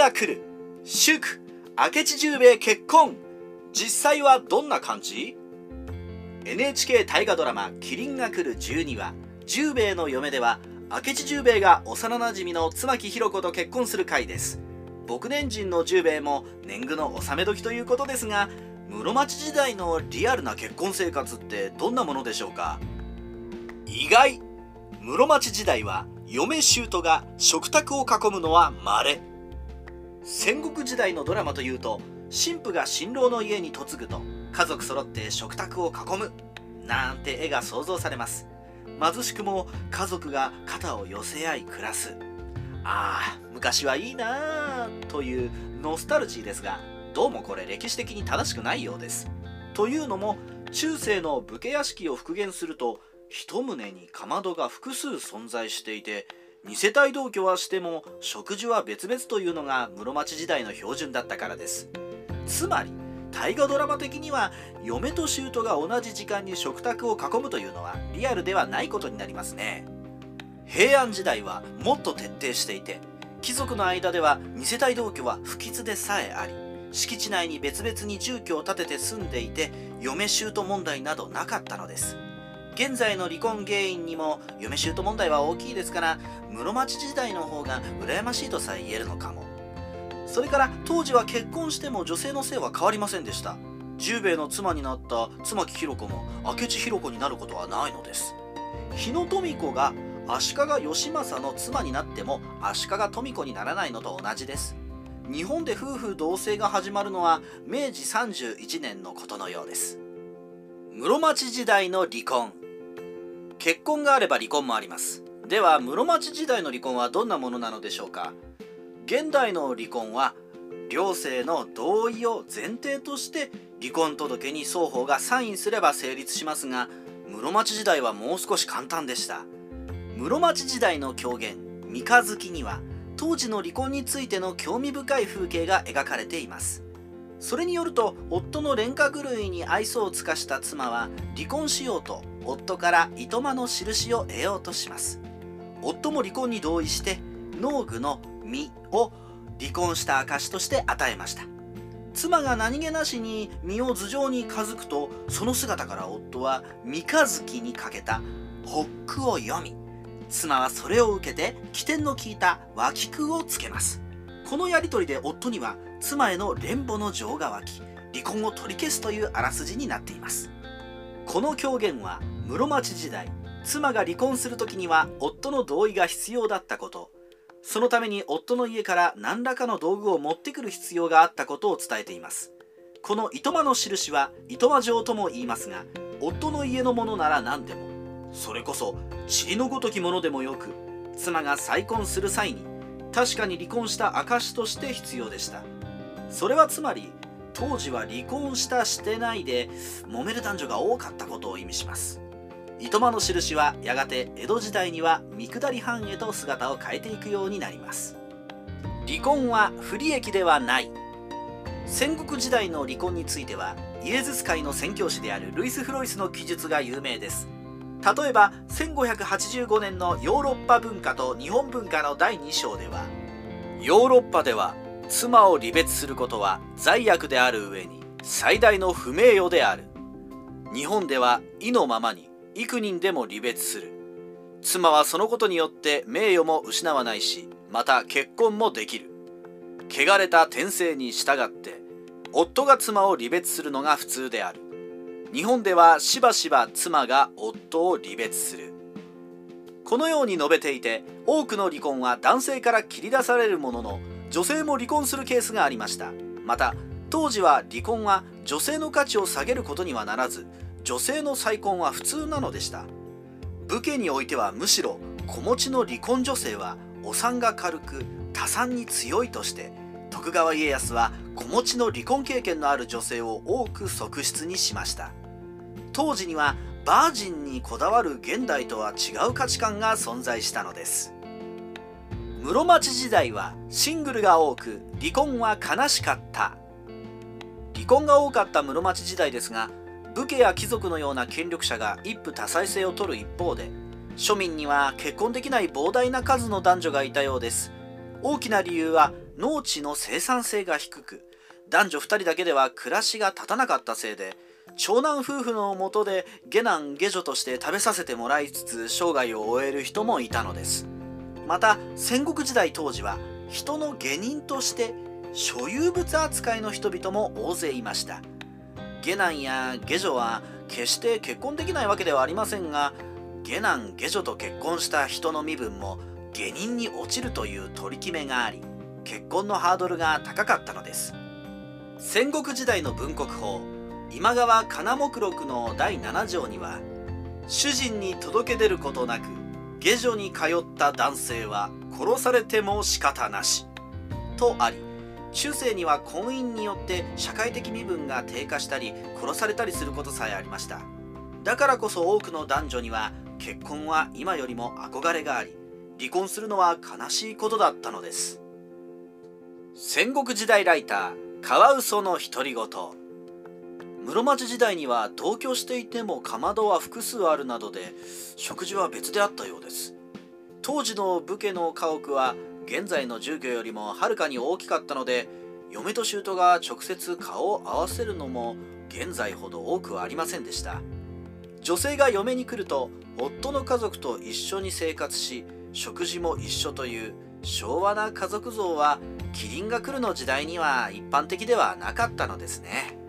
が来る。祝明智十兵衛結婚。実際はどんな感じ？NHK 大河ドラマ「麒麟が来る12話」十兵衛の嫁では明智十兵衛が幼なじみの妻木弘子と結婚する回です。僕年人の十兵衛も年貢の納め時ということですが室町時代のリアルな結婚生活ってどんなものでしょうか？意外。室町時代は嫁姑が食卓を囲むのは稀。戦国時代のドラマというと神父が新郎の家に嫁ぐと家族揃って食卓を囲むなんて絵が想像されます。貧しくも家族が肩を寄せ合い暮らす。ああ昔はいいなあというノスタルジーですがどうもこれ歴史的に正しくないようです。というのも中世の武家屋敷を復元すると一棟にかまどが複数存在していて2世帯同居はしても食事は別々というのが室町時代の標準だったからです。つまり大河ドラマ的には嫁と舅が同じ時間に食卓を囲むというのはリアルではないことになりますね。平安時代はもっと徹底していて貴族の間では2世帯同居は不吉でさえあり敷地内に別々に住居を建てて住んでいて嫁姑問題などなかったのです。現在の離婚原因にも嫁姑問題は大きいですから室町時代の方が羨ましいとさえ言えるのかも。それから当時は結婚しても女性の性は変わりませんでした。十兵衛の妻になった妻木弘子も明智弘子になることはないのです。日野富子が足利義政の妻になっても足利富子にならないのと同じです。日本で夫婦同姓が始まるのは明治31年のことのようです。室町時代の離婚。結婚があれば離婚もあります。では室町時代の離婚はどんなものなのでしょうか。現代の離婚は両性の同意を前提として離婚届に双方がサインすれば成立しますが室町時代はもう少し簡単でした。室町時代の狂言「三日月」には当時の離婚についての興味深い風景が描かれています。それによると夫の廉価狂いに愛想を尽かした妻は離婚しようと夫から糸間の印を得ようとします。夫も離婚に同意して農具の実を離婚した証として与えました。妻が何気なしに実を頭上にかずくとその姿から夫は三日月にかけたホックを読み妻はそれを受けて起点の効いた脇空をつけます。このやり取りで夫には妻への連母の情が湧き離婚を取り消すというあらすじになっています。この狂言は室町時代妻が離婚する時には夫の同意が必要だったこと。そのために夫の家から何らかの道具を持ってくる必要があったことを伝えています。この糸間の印は糸間状とも言いますが夫の家のものなら何でも。それこそ塵のごときものでもよく妻が再婚する際に確かに離婚した証として必要でした。それはつまり当時は離婚したしてないで揉める男女が多かったことを意味します。糸間の印はやがて江戸時代には三下り藩へと姿を変えていくようになります。離婚は不利益ではない。戦国時代の離婚についてはイエズス会の宣教師であるルイス・フロイスの記述が有名です。例えば1585年のヨーロッパ文化と日本文化の第2章ではヨーロッパでは妻を離別することは罪悪である上に最大の不名誉である。日本では意のままに幾人でも離別する。妻はそのことによって名誉も失わないしまた結婚もできる。汚れた天性に従って夫が妻を離別するのが普通である。日本ではしばしば妻が夫を離別する。このように述べていて多くの離婚は男性から切り出されるものの女性も離婚するケースがありました。また当時は離婚は女性の価値を下げることにはならず女性の再婚は普通なのでした。武家においてはむしろ子持ちの離婚女性はお産が軽く多産に強いとして徳川家康は子持ちの離婚経験のある女性を多く側室にしました。当時にはバージンにこだわる現代とは違う価値観が存在したのです。室町時代はシングルが多く離婚は悲しかった。離婚が多かった室町時代ですが武家や貴族のような権力者が一夫多妻制を取る一方で庶民には結婚できない膨大な数の男女がいたようです。大きな理由は農地の生産性が低く男女2人だけでは暮らしが立たなかったせいで長男夫婦のもとで下男下女として食べさせてもらいつつ生涯を終える人もいたのです。また戦国時代当時は人の下人として所有物扱いの人々も大勢いました。下男や下女は決して結婚できないわけではありませんが下男下女と結婚した人の身分も下人に落ちるという取り決めがあり結婚のハードルが高かったのです。戦国時代の文国法今川金目録の第7条には主人に届け出ることなく下女に通った男性は殺されても仕方なしとあり中世には婚姻によって社会的身分が低下したり殺されたりすることさえありました。だからこそ多くの男女には結婚は今よりも憧れがあり離婚するのは悲しいことだったのです。戦国時代ライターカワウソの独り言。室町時代には同居していてもかまどは複数あるなどで食事は別であったようです。当時の武家の家屋は現在の住居よりもはるかに大きかったので嫁と姑が直接顔を合わせるのも現在ほど多くはありませんでした。女性が嫁に来ると夫の家族と一緒に生活し食事も一緒という昭和な家族像はキリンが来るの時代には一般的ではなかったのですね。